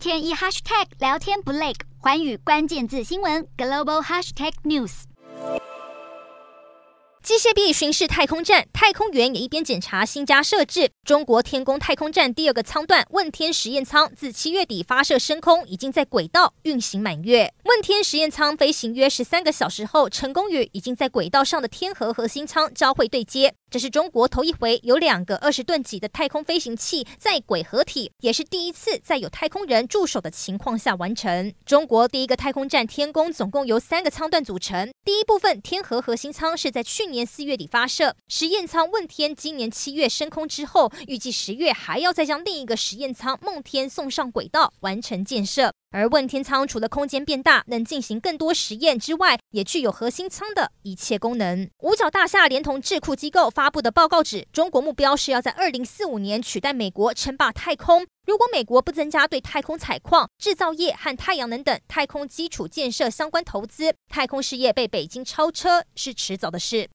天一 hashtag 聊天不累，寰宇关键字新闻 global hashtag news。机械臂巡视太空站，太空员也一边检查新家设置。中国天宫太空站第二个舱段问天实验舱自七月底发射升空，已经在轨道运行满月。问天实验舱飞行约十三个小时后，成功与已经在轨道上的天河核心舱交会对接。这是中国头一回有两个二十吨级的太空飞行器在轨合体，也是第一次在有太空人驻守的情况下完成。中国第一个太空站天宫总共由三个舱段组成，第一部分天河核心舱是在去年四月底发射，实验舱问天今年七月升空之后，预计十月还要再将另一个实验舱梦天送上轨道，完成建设。而问天舱除了空间变大，能进行更多实验之外，也具有核心舱的一切功能。五角大厦连同智库机构发布的报告指，中国目标是要在二零四五年取代美国称霸太空。如果美国不增加对太空采矿、制造业和太阳能等太空基础建设相关投资，太空事业被北京超车是迟早的事。